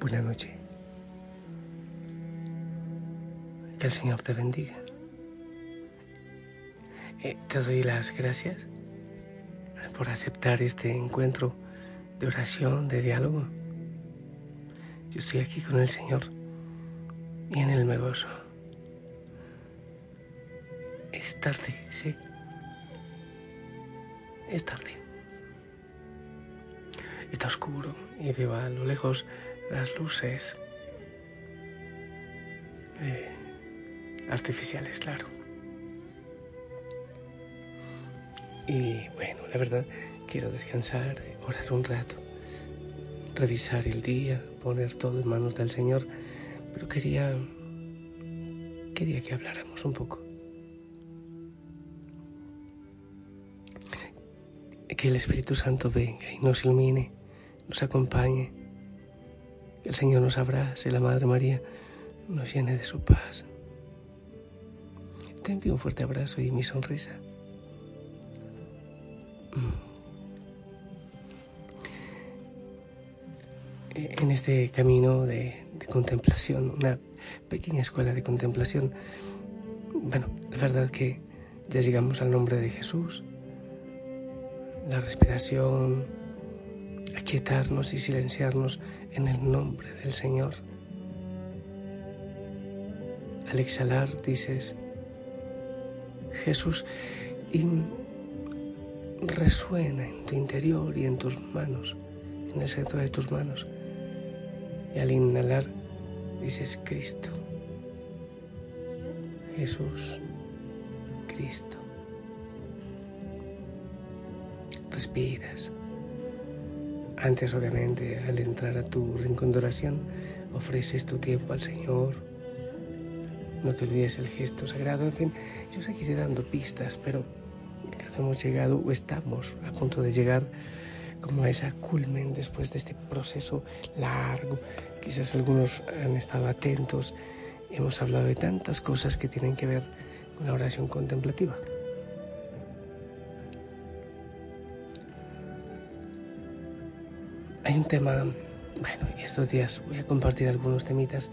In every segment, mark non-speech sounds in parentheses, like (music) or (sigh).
Buenas noches. Que el Señor te bendiga. Eh, te doy las gracias por aceptar este encuentro de oración, de diálogo. Yo estoy aquí con el Señor y en Él me gozo. Es tarde, sí. Es tarde. Está oscuro y veo a lo lejos las luces eh, artificiales, claro. Y bueno, la verdad, quiero descansar, orar un rato, revisar el día, poner todo en manos del Señor, pero quería, quería que habláramos un poco. Que el Espíritu Santo venga y nos ilumine, nos acompañe el Señor nos abrace, la Madre María nos llene de su paz. Te envío un fuerte abrazo y mi sonrisa. Mm. En este camino de, contemplación, una pequeña escuela de contemplación, bueno, de verdad que ya llegamos al nombre de Jesús, la respiración, aquietarnos y silenciarnos en el nombre del Señor. Al exhalar dices, Jesús, y resuena en tu interior y en tus manos, en el centro de tus manos. Y al inhalar dices, Cristo, Jesús, Cristo. Respiras antes, obviamente, al entrar a tu rincón de oración, ofreces tu tiempo al Señor. No te olvides el gesto sagrado. En fin, yo seguiré dando pistas, pero creo que hemos llegado o estamos a punto de llegar como a esa culmen después de este proceso largo. Quizás algunos han estado atentos. Hemos hablado de tantas cosas que tienen que ver con la oración contemplativa. Un tema, bueno, y estos días voy a compartir algunos temitas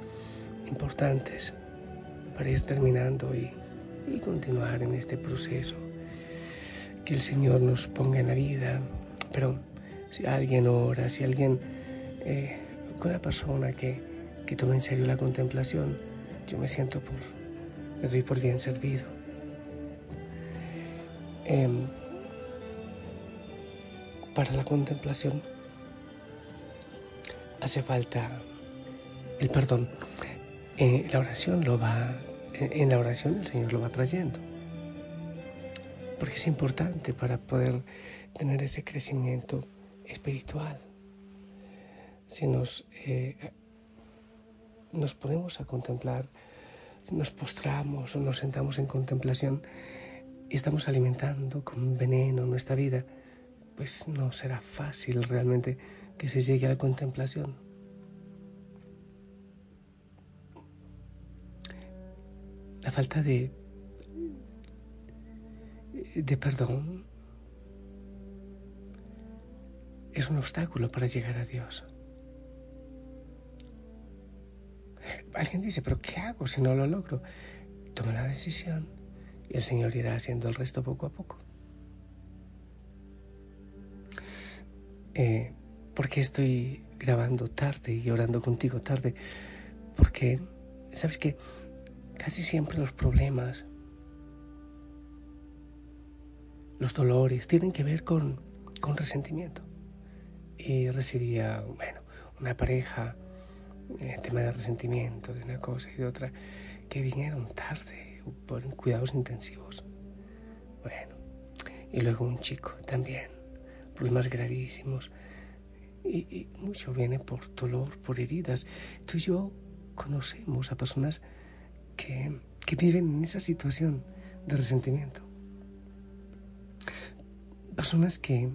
importantes para ir terminando y, continuar en este proceso. Que el Señor nos ponga en la vida, pero si alguien ora, si alguien, eh, con una persona que, que toma en serio la contemplación, yo me siento por, me doy por bien servido. Em, para la contemplación hace falta el perdón. En la oración lo va, en la oración el Señor lo va trayendo. Porque es importante para poder tener ese crecimiento espiritual. Si nos, eh, nos ponemos a contemplar, nos postramos o nos sentamos en contemplación y estamos alimentando con veneno nuestra vida, pues no será fácil realmente que se llegue a la contemplación. La falta de, de perdón es un obstáculo para llegar a Dios. Alguien dice, pero ¿qué hago si no lo logro? Toma la decisión y el Señor irá haciendo el resto poco a poco. Eh, ¿Por qué estoy grabando tarde y orando contigo tarde, porque, ¿sabes que Casi siempre los problemas, los dolores, tienen que ver con, con resentimiento. Y recibía, bueno, una pareja, eh, tema de resentimiento de una cosa y de otra, que vinieron tarde por cuidados intensivos. Bueno, y luego un chico también, problemas gravísimos. Y, mucho viene por dolor, por heridas. Tú y yo conocemos a personas que, que viven en esa situación de resentimiento. Personas que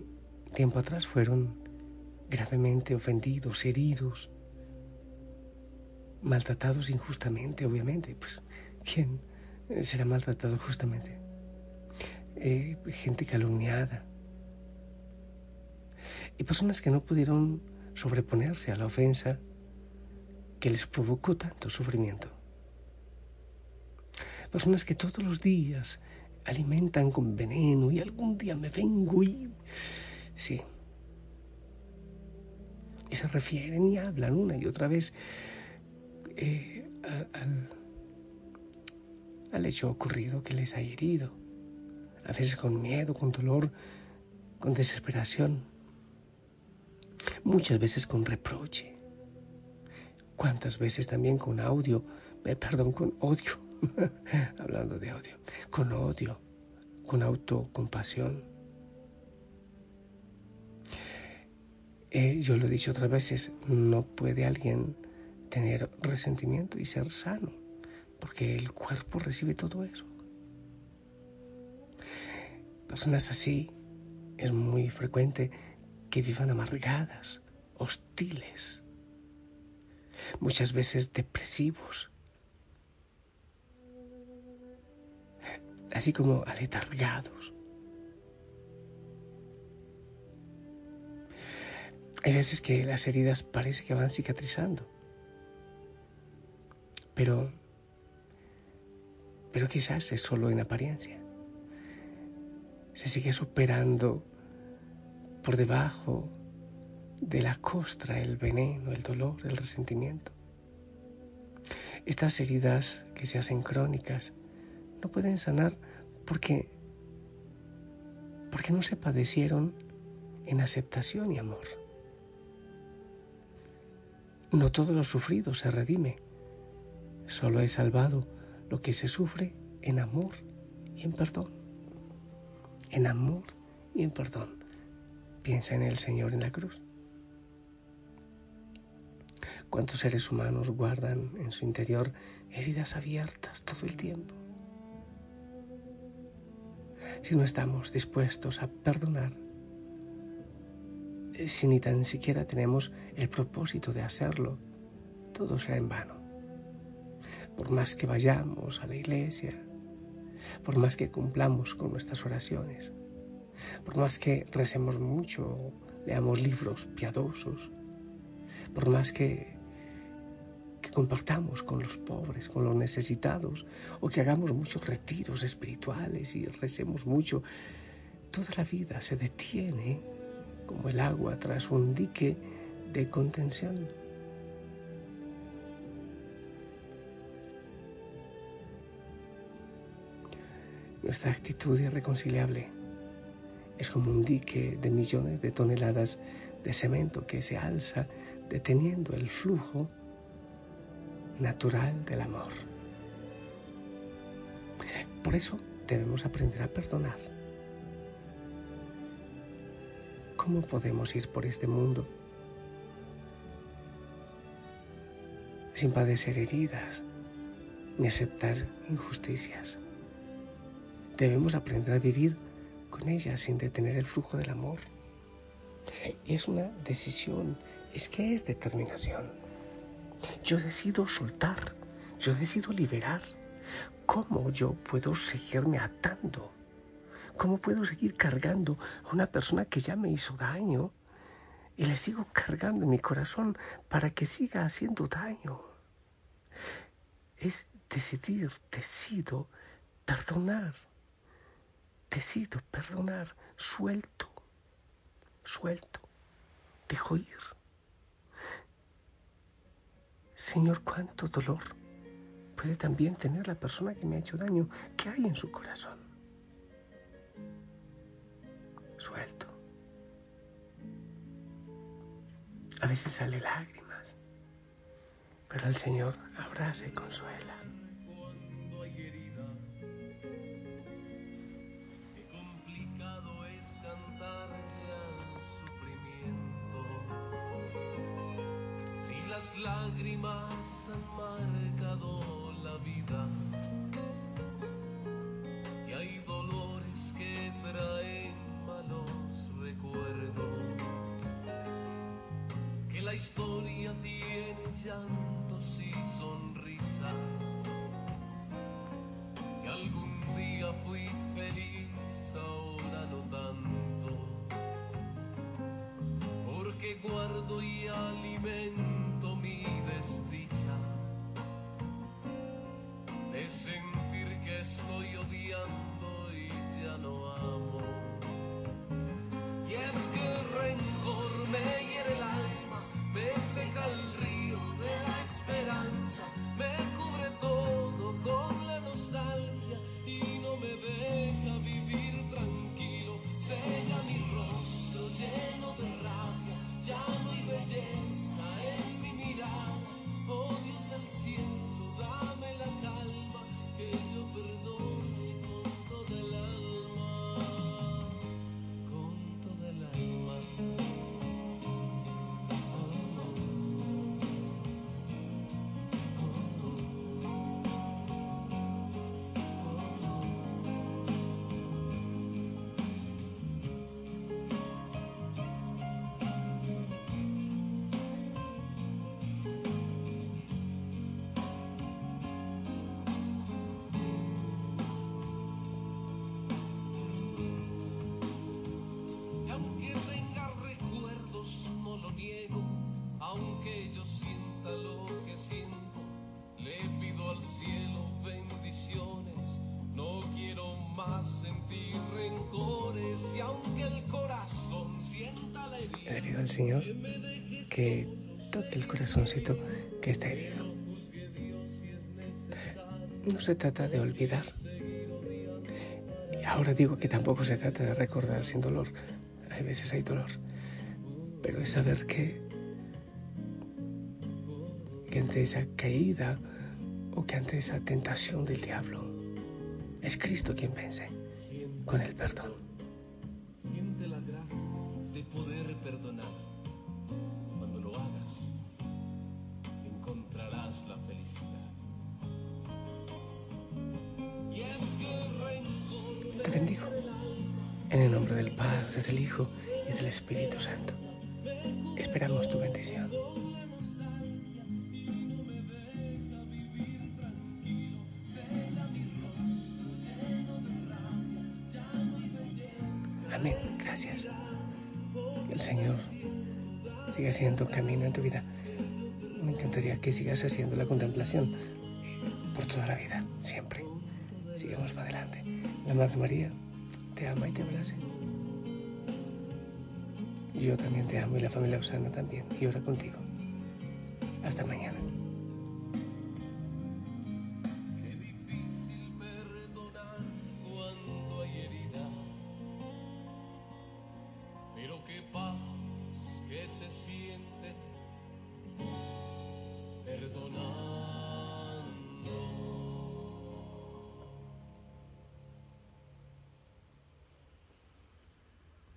tiempo atrás fueron gravemente ofendidos, heridos, maltratados injustamente, obviamente. Pues, ¿quién será maltratado justamente? Eh, gente calumniada. Y personas que no pudieron sobreponerse a la ofensa que les provocó tanto sufrimiento. Personas que todos los días alimentan con veneno y algún día me vengo y... Sí. Y se refieren y hablan una y otra vez eh, al, al hecho ocurrido que les ha herido. A veces con miedo, con dolor, con desesperación. Muchas veces con reproche. ¿Cuántas veces también con audio? Eh, perdón, con odio. (laughs) Hablando de odio. Con odio, con autocompasión. Eh, yo lo he dicho otras veces, no puede alguien tener resentimiento y ser sano, porque el cuerpo recibe todo eso. Personas así es muy frecuente que vivan amargadas, hostiles, muchas veces depresivos, así como aletargados. Hay veces que las heridas parece que van cicatrizando, pero, pero quizás es solo en apariencia. Se sigue superando por debajo de la costra el veneno, el dolor, el resentimiento. Estas heridas que se hacen crónicas no pueden sanar porque, porque no se padecieron en aceptación y amor. No todo lo sufrido se redime, solo es salvado lo que se sufre en amor y en perdón. En amor y en perdón. Piensa en el Señor en la cruz. ¿Cuántos seres humanos guardan en su interior heridas abiertas todo el tiempo? Si no estamos dispuestos a perdonar, eh, si ni tan siquiera tenemos el propósito de hacerlo, todo será en vano. Por más que vayamos a la iglesia, por más que cumplamos con nuestras oraciones, por más que recemos mucho, leamos libros piadosos, por más que, que compartamos con los pobres, con los necesitados, o que hagamos muchos retiros espirituales y recemos mucho, toda la vida se detiene como el agua tras un dique de contención. Nuestra actitud irreconciliable es como un dique de millones de toneladas de cemento que se alza deteniendo el flujo natural del amor. Por eso debemos aprender a perdonar. ¿Cómo podemos ir por este mundo sin padecer heridas ni aceptar injusticias? Debemos aprender a vivir con ella sin detener el flujo del amor. Es una decisión, es que es determinación. Yo decido soltar, yo decido liberar. ¿Cómo yo puedo seguirme atando? ¿Cómo puedo seguir cargando a una persona que ya me hizo daño y le sigo cargando en mi corazón para que siga haciendo daño? Es decidir, decido perdonar decido perdonar, suelto, suelto, dejo ir. Señor, cuánto dolor puede también tener la persona que me ha hecho daño. ¿Qué hay en su corazón? Suelto. A veces sale lágrimas, pero el Señor abraza y consuela. Guardo y alimento estoy odiando y ya no amo. Y es al Señor que toque el corazoncito que está herido. No se trata de olvidar. Ahora digo que tampoco se trata de recordar sin dolor. Hay veces hay dolor. Pero es saber que, que ante esa caída o que ante esa tentación del diablo, es Cristo quien vence con el perdón. Perdonar. Cuando lo hagas, encontrarás la felicidad. Y es que Te bendigo. En el nombre del Padre, del Hijo y del Espíritu Santo. Esperamos tu bendición. Amén. Gracias Señor siga haciendo camino en tu vida. Me encantaría que sigas haciendo la contemplación por toda la vida, siempre. Sigamos para adelante. La Madre María te ama y te abraza. Yo también te amo y la familia Osana también. Y ora contigo. Hasta mañana.